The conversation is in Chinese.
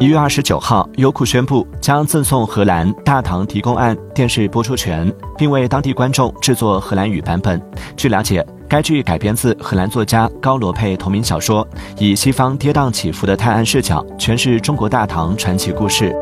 一月二十九号优酷宣布将赠送荷兰大唐提供案电视播出权并为当地观众制作荷兰语版本。据了解该剧改编自荷兰作家高罗佩同名小说以西方跌宕起伏的探案视角诠释中国大唐传奇故事。